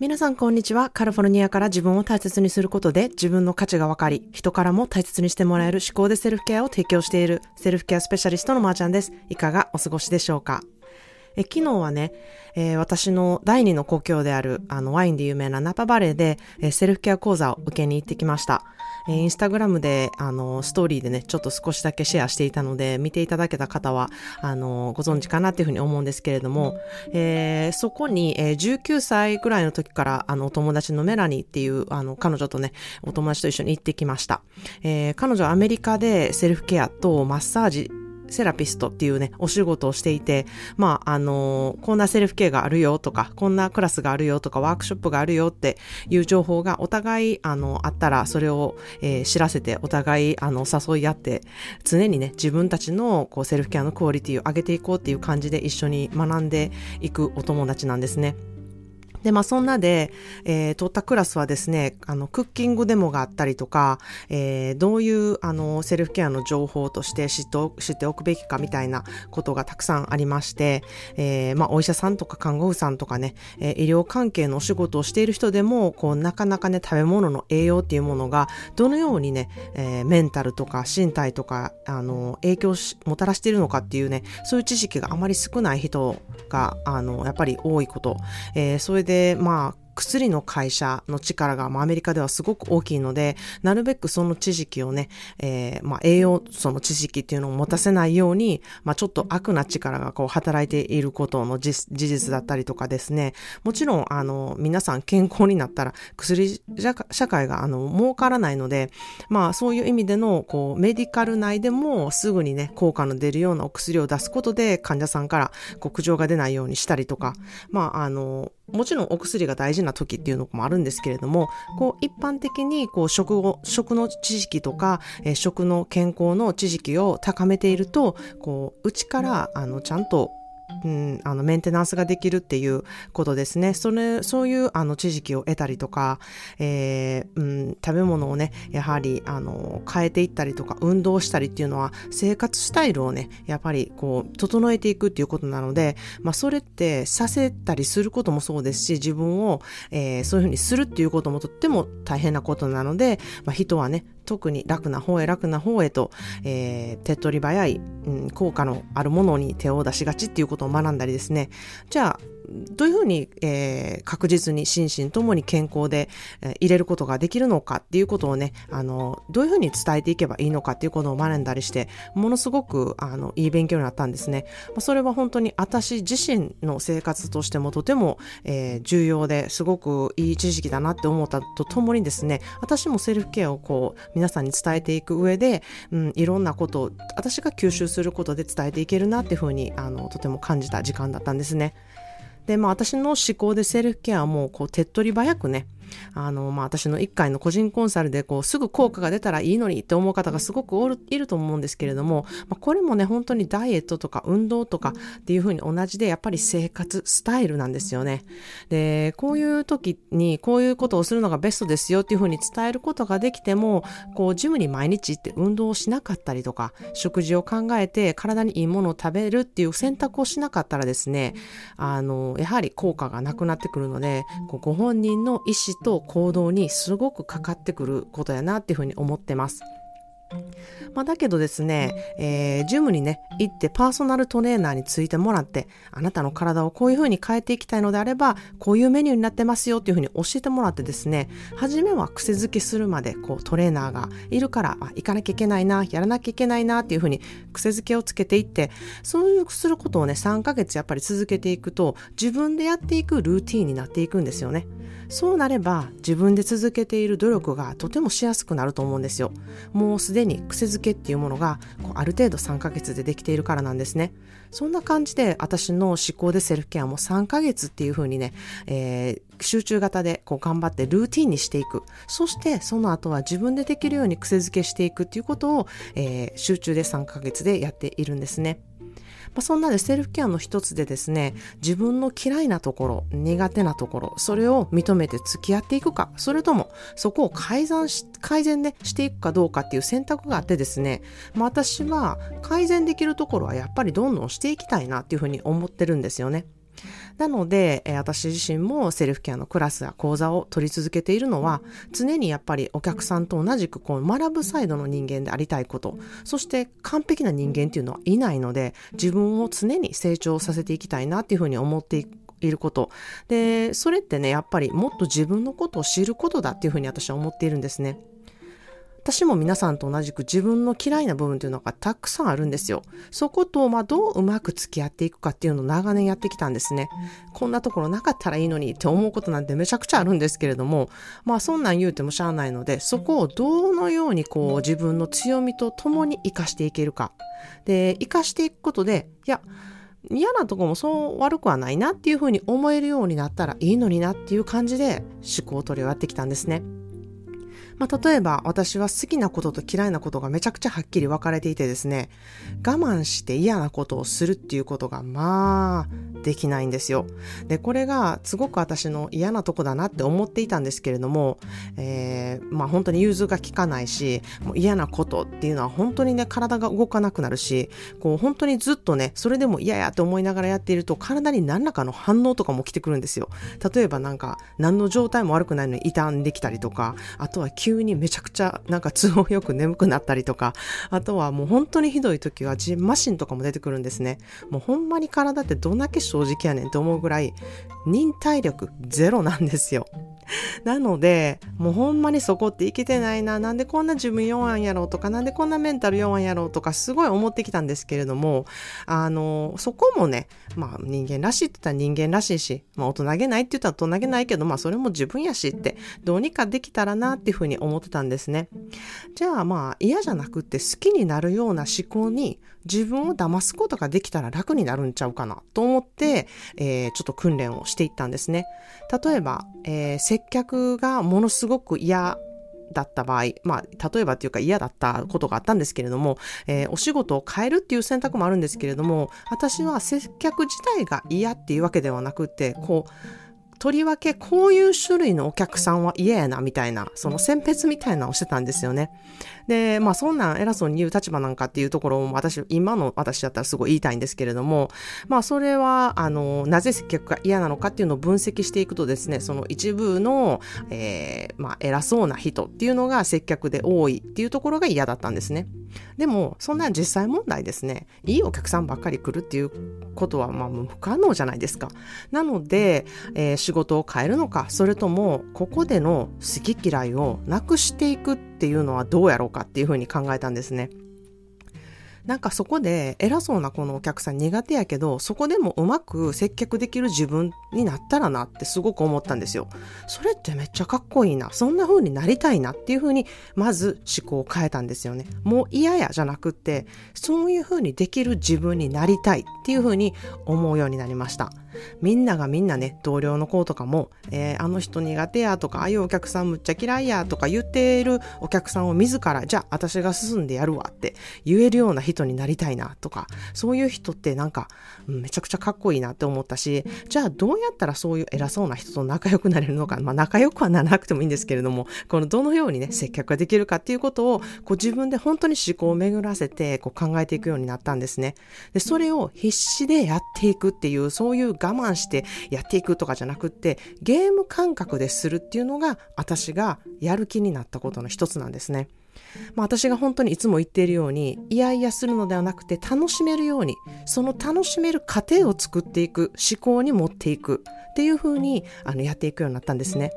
皆さんこんにちは。カルフォルニアから自分を大切にすることで自分の価値が分かり、人からも大切にしてもらえる思考でセルフケアを提供しているセルフケアスペシャリストのまーちゃんです。いかがお過ごしでしょうか？え昨日はね、えー、私の第二の故郷であるあのワインで有名なナパバレーで、えー、セルフケア講座を受けに行ってきました。えー、インスタグラムであのストーリーでね、ちょっと少しだけシェアしていたので、見ていただけた方はあのご存知かなっていうふうに思うんですけれども、え、そこに、えー、19歳ぐらいの時からあのお友達のメラニーっていうあの彼女とね、お友達と一緒に行ってきました。え、彼女はアメリカでセルフケアとマッサージセラピストっていうね、お仕事をしていて、まあ、あのー、こんなセルフケアがあるよとか、こんなクラスがあるよとか、ワークショップがあるよっていう情報がお互い、あの、あったら、それを、えー、知らせて、お互い、あの、誘い合って、常にね、自分たちの、こう、セルフケアのクオリティを上げていこうっていう感じで一緒に学んでいくお友達なんですね。で、まあそんなで、えー、取ったクラスはですね、あの、クッキングデモがあったりとか、えー、どういう、あの、セルフケアの情報として知って知っておくべきかみたいなことがたくさんありまして、えー、まあお医者さんとか看護婦さんとかね、えー、医療関係のお仕事をしている人でも、こう、なかなかね、食べ物の栄養っていうものが、どのようにね、えー、メンタルとか身体とか、あの、影響し、もたらしているのかっていうね、そういう知識があまり少ない人が、あの、やっぱり多いこと、えー、それでで、まあ、薬の会社の力が、まあ、アメリカではすごく大きいので、なるべくその知識をね、えー、まあ、栄養素の知識っていうのを持たせないように、まあ、ちょっと悪な力がこう働いていることの事実だったりとかですね、もちろん、あの、皆さん健康になったら薬社会が、あの、儲からないので、まあ、そういう意味での、こう、メディカル内でもすぐにね、効果の出るようなお薬を出すことで、患者さんから苦情が出ないようにしたりとか、まあ、あの、もちろんお薬が大事な時っていうのもあるんですけれども、こう一般的にこう食を、食の知識とか、えー、食の健康の知識を高めていると、こう、うちからあのちゃんとうん、あの、メンテナンスができるっていうことですね。それ、そういう、あの、知識を得たりとか、えー、うん、食べ物をね、やはり、あの、変えていったりとか、運動したりっていうのは、生活スタイルをね、やっぱり、こう、整えていくっていうことなので、まあ、それってさせたりすることもそうですし、自分を、えー、そういうふうにするっていうこともとっても大変なことなので、まあ、人はね、特に楽な方へ楽な方へと、えー、手っ取り早い、うん、効果のあるものに手を出しがちっていうことを学んだりですね。じゃあ、どういうふうに、えー、確実に心身ともに健康で、えー、入れることができるのかっていうことをね、あの、どういうふうに伝えていけばいいのかっていうことを学んだりして、ものすごく、あの、いい勉強になったんですね。それは本当に私自身の生活としてもとても、えー、重要ですごくいい知識だなって思ったとともにですね、私もセルフケアをこう、皆さんに伝えていく上で、うん、いろんなことを私が吸収することで伝えていけるなっていうふうに、あの、とても感じた時間だったんですね。で、まあ私の思考でセルフケアもこう手っ取り早くね、あの、まあ、私の1回の個人コンサルで、こう、すぐ効果が出たらいいのにって思う方がすごくおるいると思うんですけれども、まあ、これもね、本当にダイエットとか運動とかっていうふうに同じで、やっぱり生活スタイルなんですよね。で、こういう時に、こういうことをするのがベストですよっていうふうに伝えることができても、こう、ジムに毎日行って運動をしなかったりとか、食事を考えて体にいいものを食べるっていう選択をしなかったらですね、あの、やはり効果がなくなってくるので、ご本人の意思と行動にすごくかかってくることやなっていうふうに思ってます。まあ、だけどですね、えー、ジムにね、行ってパーソナルトレーナーについてもらって、あなたの体をこういう風に変えていきたいのであれば、こういうメニューになってますよっていう風に教えてもらってですね、初めは癖づけするまで、こうトレーナーがいるから、あ、行かなきゃいけないな、やらなきゃいけないなっていう風に癖づけをつけていって、そういうすることをね、3ヶ月やっぱり続けていくと、自分でやっていくルーティンになっていくんですよね。そうなれば、自分で続けている努力がとてもしやすくなると思うんですよ。もうすでに癖づけっていうものがこうある程度3ヶ月でできているからなんですね。そんな感じで私の思考でセルフケアも3ヶ月っていう風にね、えー、集中型でこう頑張ってルーティンにしていく。そしてその後は自分でできるように癖づけしていくっていうことを、えー、集中で3ヶ月でやっているんですね。まあ、そんなでセルフケアの一つでですね、自分の嫌いなところ、苦手なところ、それを認めて付き合っていくか、それともそこを改善し、改善ね、していくかどうかっていう選択があってですね、まあ、私は改善できるところはやっぱりどんどんしていきたいなっていうふうに思ってるんですよね。なので、え、私自身もセルフケアのクラスや講座を取り続けているのは、常にやっぱりお客さんと同じくこう学ぶサイドの人間でありたいこと、そして完璧な人間っていうのはいないので、自分を常に成長させていきたいなっていうふうに思っていること。で、それってね、やっぱりもっと自分のことを知ることだっていうふうに私は思っているんですね。私も皆さんと同じく自分の嫌いな部分というのがたくさんあるんですよ。そことまあどううまく付き合っていくかっていうのを長年やってきたんですね。こんなところなかったらいいのにって思うことなんてめちゃくちゃあるんですけれども、まあそんなん言うてもしゃあないので、そこをどのようにこう自分の強みと共に活かしていけるか。で、活かしていくことで、いや、嫌なとこもそう悪くはないなっていうふうに思えるようになったらいいのになっていう感じで思考取りをやってきたんですね。まあ、例えば私は好きなことと嫌いなことがめちゃくちゃはっきり分かれていてですね、我慢して嫌なことをするっていうことがまあできないんですよ。で、これがすごく私の嫌なとこだなって思っていたんですけれども、えー、まあ本当に融通が効かないし、もう嫌なことっていうのは本当にね、体が動かなくなるし、こう本当にずっとね、それでも嫌やって思いながらやっていると体に何らかの反応とかも来てくるんですよ。例えばなんか何の状態も悪くないのに傷んできたりとか、あとは急急にめちゃくちゃなんか都合よく眠くなったりとか、あとはもう本当にひどい時はジンマシンとかも出てくるんですね。もうほんまに体ってどんだけ正直やねんって思うぐらい忍耐力ゼロなんですよ。なので、もうほんまにそこって生きてないな、なんでこんな自分弱んやろうとか、なんでこんなメンタル弱んやろうとか、すごい思ってきたんですけれども、あの、そこもね、まあ人間らしいって言ったら人間らしいし、まあ大人げないって言ったら大人げないけど、まあそれも自分やしって、どうにかできたらなっていうふうに思ってたんですね。じゃあまあ嫌じゃなくって好きになるような思考に自分を騙すことができたら楽になるんちゃうかなと思って、えー、ちょっと訓練をしていったんですね。例えば、えー、接客がものすごく嫌だった場合、まあ、例えばっていうか嫌だったことがあったんですけれども、えー、お仕事を変えるっていう選択もあるんですけれども、私は接客自体が嫌っていうわけではなくて、こう、とりわけこういう種類のお客さんは嫌やなみたいな、その選別みたいなのをしてたんですよね。で、まあそんなん偉そうに言う立場なんかっていうところも私、今の私だったらすごい言いたいんですけれども、まあそれは、あの、なぜ接客が嫌なのかっていうのを分析していくとですね、その一部の、えー、まあ偉そうな人っていうのが接客で多いっていうところが嫌だったんですね。でも、そんな実際問題ですね、いいお客さんばっかり来るっていうことは、まあ不可能じゃないですか。なので、えー、仕事を変えるのか、それとも、ここでの好き嫌いをなくしていくっていうのはどうやろうかっていうふうに考えたんですね。なんかそこで偉そうなこのお客さん苦手やけど、そこでもうまく接客できる自分になったらなってすごく思ったんですよ。それってめっちゃかっこいいな。そんな風になりたいなっていう風に、まず思考を変えたんですよね。もう嫌やじゃなくって、そういう風にできる自分になりたいっていう風に思うようになりました。みんながみんなね、同僚の子とかも、えー、あの人苦手やとか、ああいうお客さんむっちゃ嫌いやとか言っているお客さんを自ら、じゃあ私が進んでやるわって言えるような人になりたいなとか、そういう人ってなんか、めちゃくちゃかっこいいなって思ったし、じゃあどうやったらそういう偉そうな人と仲良くなれるのか、まあ仲良くはならなくてもいいんですけれども、このどのようにね、接客ができるかっていうことを、こう自分で本当に思考を巡らせて、こう考えていくようになったんですね。で、それを必死でやっていくっていう、そういう慢してやっていくとかじゃなくって、ゲーム感覚でするっていうのが、私がやる気になったことの一つなんですね。まあ、私が本当にいつも言っているように、いやいやするのではなくて楽しめるように、その楽しめる過程を作っていく、思考に持っていくっていうふうにあのやっていくようになったんですね。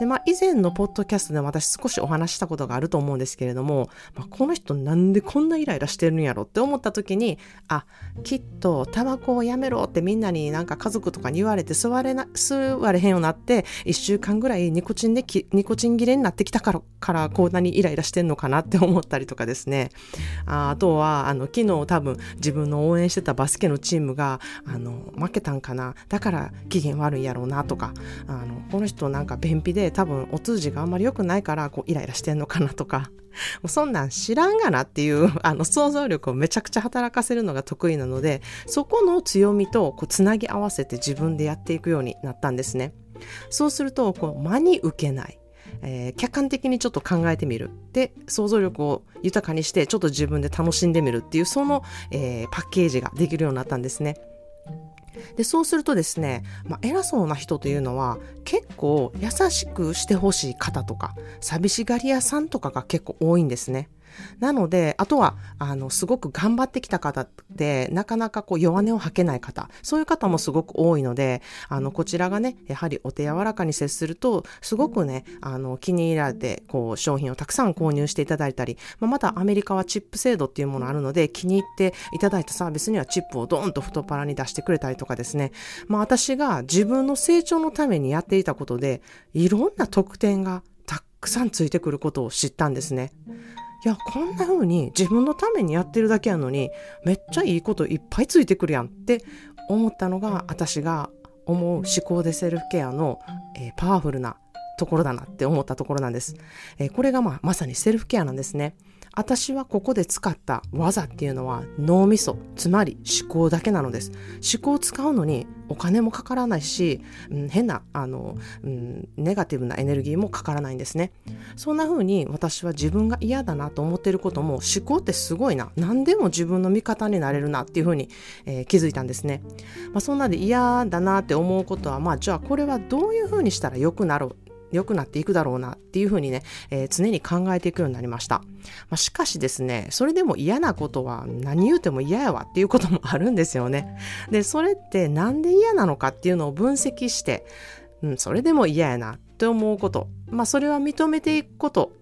で、まあ、以前のポッドキャストで私少しお話したことがあると思うんですけれども、まあ、この人なんでこんなイライラしてるんやろって思った時に、あ、きっとタバコをやめろってみんなになんか家族とかに言われて吸われな、吸われへんようになって、一週間ぐらいニコチンでニコチン切れになってきたから、からこんなにイライラしてんのかなって思ったりとかですね。ああとは、あの、昨日多分自分の応援してたバスケのチームが、あの、負けたんかな。だから機嫌悪いやろうなとか、あの、この人なんか便秘で多分お通じがあんまり良くないからこうイライラしてんのかなとか、もうそんなん知らんがなっていうあの想像力をめちゃくちゃ働かせるのが得意なので、そこの強みとこうつなぎ合わせて自分でやっていくようになったんですね。そうすると、こう真に受けない。えー、客観的にちょっと考えてみる。で、想像力を豊かにして、ちょっと自分で楽しんでみるっていう、その、えー、パッケージができるようになったんですね。で、そうするとですね、まあ、偉そうな人というのは結構優しくしてほしい方とか、寂しがり屋さんとかが結構多いんですね。なので、あとは、あの、すごく頑張ってきた方で、なかなかこう弱音を吐けない方、そういう方もすごく多いので、あの、こちらがね、やはりお手柔らかに接すると、すごくね、あの、気に入られて、こう、商品をたくさん購入していただいたり、まあ、またアメリカはチップ制度っていうものあるので、気に入っていただいたサービスにはチップをドーンと太っ腹に出してくれたりとかですね、まあ、私が自分の成長のためにやっていたことで、いろんな特典がたくさんついてくることを知ったんですね。いや、こんな風に自分のためにやってるだけやのに、めっちゃいいこといっぱいついてくるやんって思ったのが、私が思う思考でセルフケアの、えー、パワフルなところだなって思ったところなんです。えー、これがまあまさにセルフケアなんですね。私はここで使った技っていうのは脳みそ、つまり思考だけなのです。思考を使うのにお金もかからないし、うん、変な、あの、うん、ネガティブなエネルギーもかからないんですね。そんな風に私は自分が嫌だなと思ってることも思考ってすごいな。何でも自分の味方になれるなっていう風に、えー、気づいたんですね。まあ、そんなで嫌だなって思うことは、まあじゃあこれはどういう風にしたら良くなろう良くなっていくだろうなっていうふうにね、えー、常に考えていくようになりました。まあ、しかしですね、それでも嫌なことは何言うても嫌やわっていうこともあるんですよね。で、それってなんで嫌なのかっていうのを分析して、うん、それでも嫌やなって思うこと。まあ、それは認めていくこと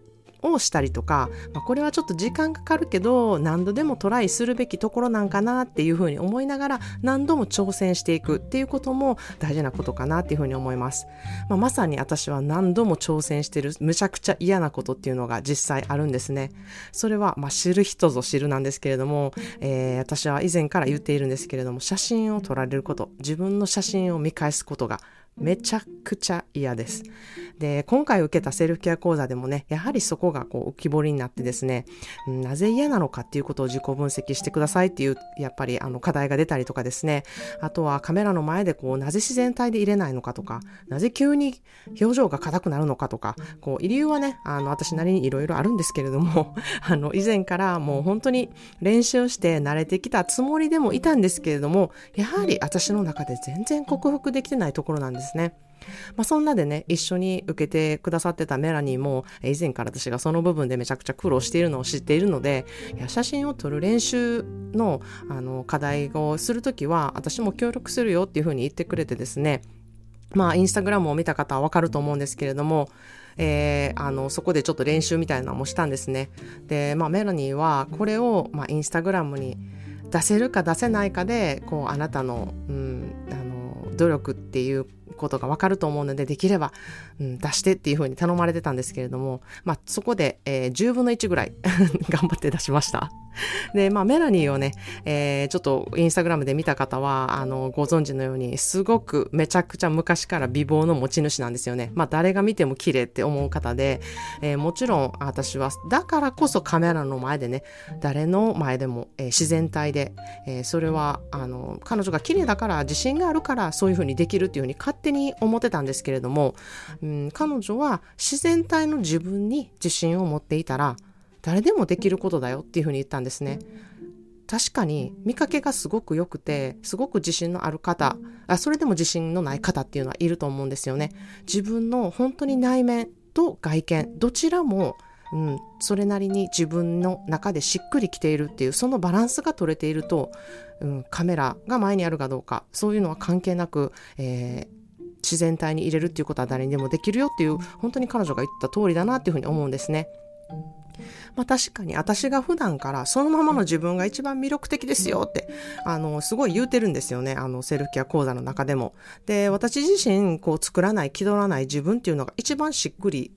をしたりとか、まあ、これはちょっと時間かかるけど何度でもトライするべきところなんかなっていうふうに思いながら何度も挑戦していくっていうことも大事なことかなっていうふうに思います、まあ、まさに私は何度も挑戦してるむちゃくちゃ嫌なことっていうのが実際あるんですね。それはまあ知る人ぞ知るなんですけれども、えー、私は以前から言っているんですけれども写真を撮られること自分の写真を見返すことがめちゃくちゃ嫌です。で、今回受けたセルフケア講座でもね、やはりそこがこう浮き彫りになってですね、なぜ嫌なのかっていうことを自己分析してくださいっていう、やっぱりあの課題が出たりとかですね、あとはカメラの前でこう、なぜ自然体で入れないのかとか、なぜ急に表情が硬くなるのかとか、こう、理由はね、あの、私なりにいろいろあるんですけれども、あの、以前からもう本当に練習して慣れてきたつもりでもいたんですけれども、やはり私の中で全然克服できてないところなんですですね。まあ、そんなでね、一緒に受けてくださってたメラニーも、以前から私がその部分でめちゃくちゃ苦労しているのを知っているので、いや写真を撮る練習のあの課題をするときは、私も協力するよっていうふうに言ってくれてですね、まあ、インスタグラムを見た方はわかると思うんですけれども、えー、あの、そこでちょっと練習みたいなのもしたんですね。で、まあ、メラニーはこれを、まあ、インスタグラムに出せるか出せないかで、こう、あなたの、うん、あの、努力っていうことがわかると思うので、できれば、うん、出してっていうふうに頼まれてたんですけれども、まあ、そこで、えー、10分の1ぐらい 頑張って出しました。で、まあ、メラニーをね、えー、ちょっとインスタグラムで見た方は、あの、ご存知のように、すごくめちゃくちゃ昔から美貌の持ち主なんですよね。まあ、誰が見ても綺麗って思う方で、えー、もちろん私は、だからこそカメラの前でね、誰の前でも、えー、自然体で、えー、それは、あの、彼女が綺麗だから、自信があるから、そういうふうにできるっていうふうに勝手に思ってたんですけれども、うん、彼女は自然体の自分に自信を持っていたら、誰でもできることだよっていうふうに言ったんですね。確かに見かけがすごく良くて、すごく自信のある方、あそれでも自信のない方っていうのはいると思うんですよね。自分の本当に内面と外見、どちらも、うん、それなりに自分の中でしっくりきているっていう、そのバランスが取れていると、うん、カメラが前にあるかどうか、そういうのは関係なく、えー、自然体に入れるっていうことは誰にでもできるよっていう、本当に彼女が言った通りだなっていうふうに思うんですね。まあ確かに私が普段からそのままの自分が一番魅力的ですよって、あの、すごい言うてるんですよね。あの、セルフケア講座の中でも。で、私自身、こう作らない、気取らない自分っていうのが一番しっくり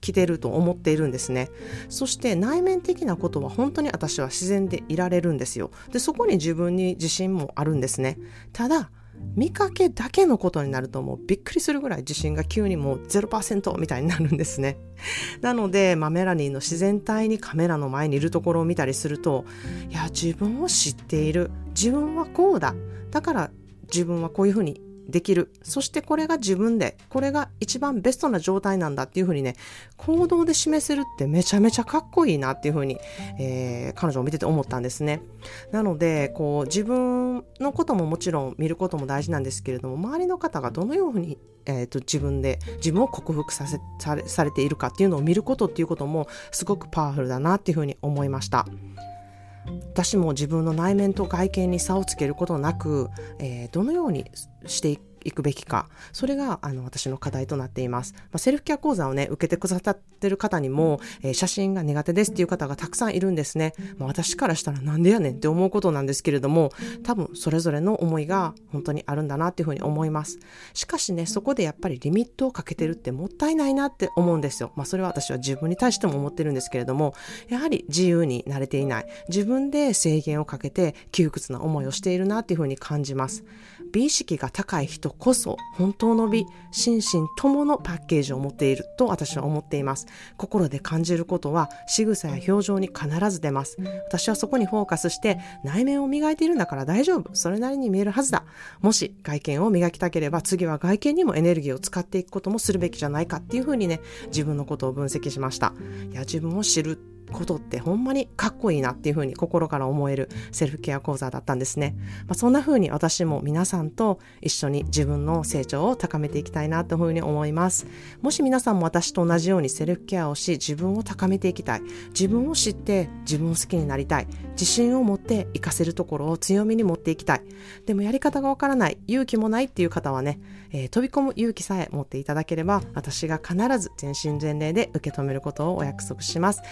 来てると思っているんですね。そして内面的なことは本当に私は自然でいられるんですよ。で、そこに自分に自信もあるんですね。ただ、見かけだけのことになるともうびっくりするぐらい自信が急にもう0%みたいになるんですね。なので、まあ、メラニンの自然体にカメラの前にいるところを見たりすると、いや、自分を知っている。自分はこうだ。だから自分はこういうふうにできる。そしてこれが自分で、これが一番ベストな状態なんだっていうふうにね、行動で示せるってめちゃめちゃかっこいいなっていうふうに、えー、彼女を見てて思ったんですね。なので、こう、自分のことももちろん見ることも大事なんですけれども、周りの方がどのように、えーと、自分で、自分を克服させされているかっていうのを見ることっていうこともすごくパワフルだなっていうふうに思いました。私も自分の内面と外見に差をつけることなく、えー、どのようにしていくべきか。それが、あの、私の課題となっています。まあ、セルフケア講座をね、受けてくださってる方にも、えー、写真が苦手ですっていう方がたくさんいるんですね。まあ、私からしたらなんでやねんって思うことなんですけれども、多分それぞれの思いが本当にあるんだなっていうふうに思います。しかしね、そこでやっぱりリミットをかけてるってもったいないなって思うんですよ。まあ、それは私は自分に対しても思ってるんですけれども、やはり自由になれていない。自分で制限をかけて窮屈な思いをしているなっていうふうに感じます。美意識が高い人こそ本当の美、心身とものパッケージを持っていると私は思っています。心で感じることは仕草や表情に必ず出ます。私はそこにフォーカスして内面を磨いているんだから大丈夫。それなりに見えるはずだ。もし外見を磨きたければ次は外見にもエネルギーを使っていくこともするべきじゃないかっていうふうにね、自分のことを分析しました。いや、自分を知ることってほんまにかっこいいなっていうふうに心から思えるセルフケア講座だったんですね。まあ、そんなふうに私も皆さんと一緒に自分の成長を高めていきたいなというふうに思います。もし皆さんも私と同じようにセルフケアをし自分を高めていきたい。自分を知って自分を好きになりたい。自信を持って活かせるところを強みに持っていきたい。でもやり方がわからない、勇気もないっていう方はね、えー、飛び込む勇気さえ持っていただければ私が必ず全身全霊で受け止めることをお約束します。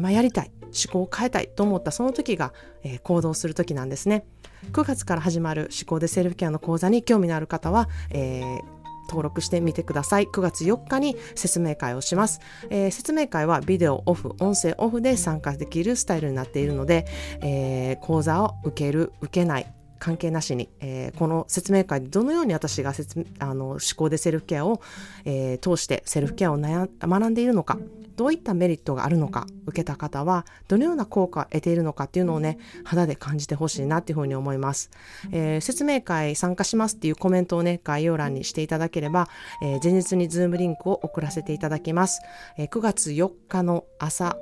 今やりたい思考を変えたいと思ったその時が、えー、行動する時なんですね9月から始まる思考でセルフケアの講座に興味のある方は、えー登録してみてください。9月4日に説明会をします。えー、説明会はビデオオフ、音声オフで参加できるスタイルになっているので、えー、講座を受ける、受けない、関係なしに、えー、この説明会でどのように私が説あの思考でセルフケアを、えー、通してセルフケアを学んでいるのかどういったメリットがあるのか受けた方はどのような効果を得ているのかっていうのをね肌で感じてほしいなっていうふうに思います、えー、説明会参加しますっていうコメントをね概要欄にしていただければ、えー、前日にズームリンクを送らせていただきます、えー、9月4日の朝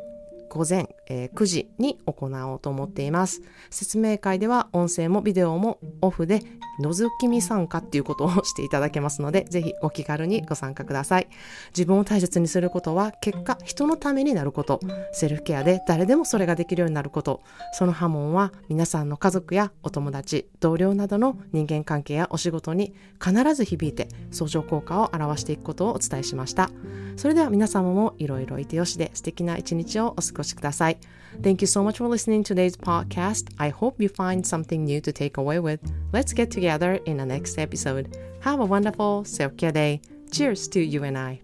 午前、えー、9時に行おうと思っています。説明会では音声もビデオもオフで覗き見参加っていうことをしていただけますので、ぜひお気軽にご参加ください。自分を大切にすることは結果人のためになること、セルフケアで誰でもそれができるようになること、その波紋は皆さんの家族やお友達、同僚などの人間関係やお仕事に必ず響いて相乗効果を表していくことをお伝えしました。それでは皆様もいろいろいてよしで素敵な一日をお過ごしください。Thank you so much for listening to today's podcast. I hope you find something new to take away with. Let's get together in the next episode. Have a wonderful self-care day. Cheers to you and I.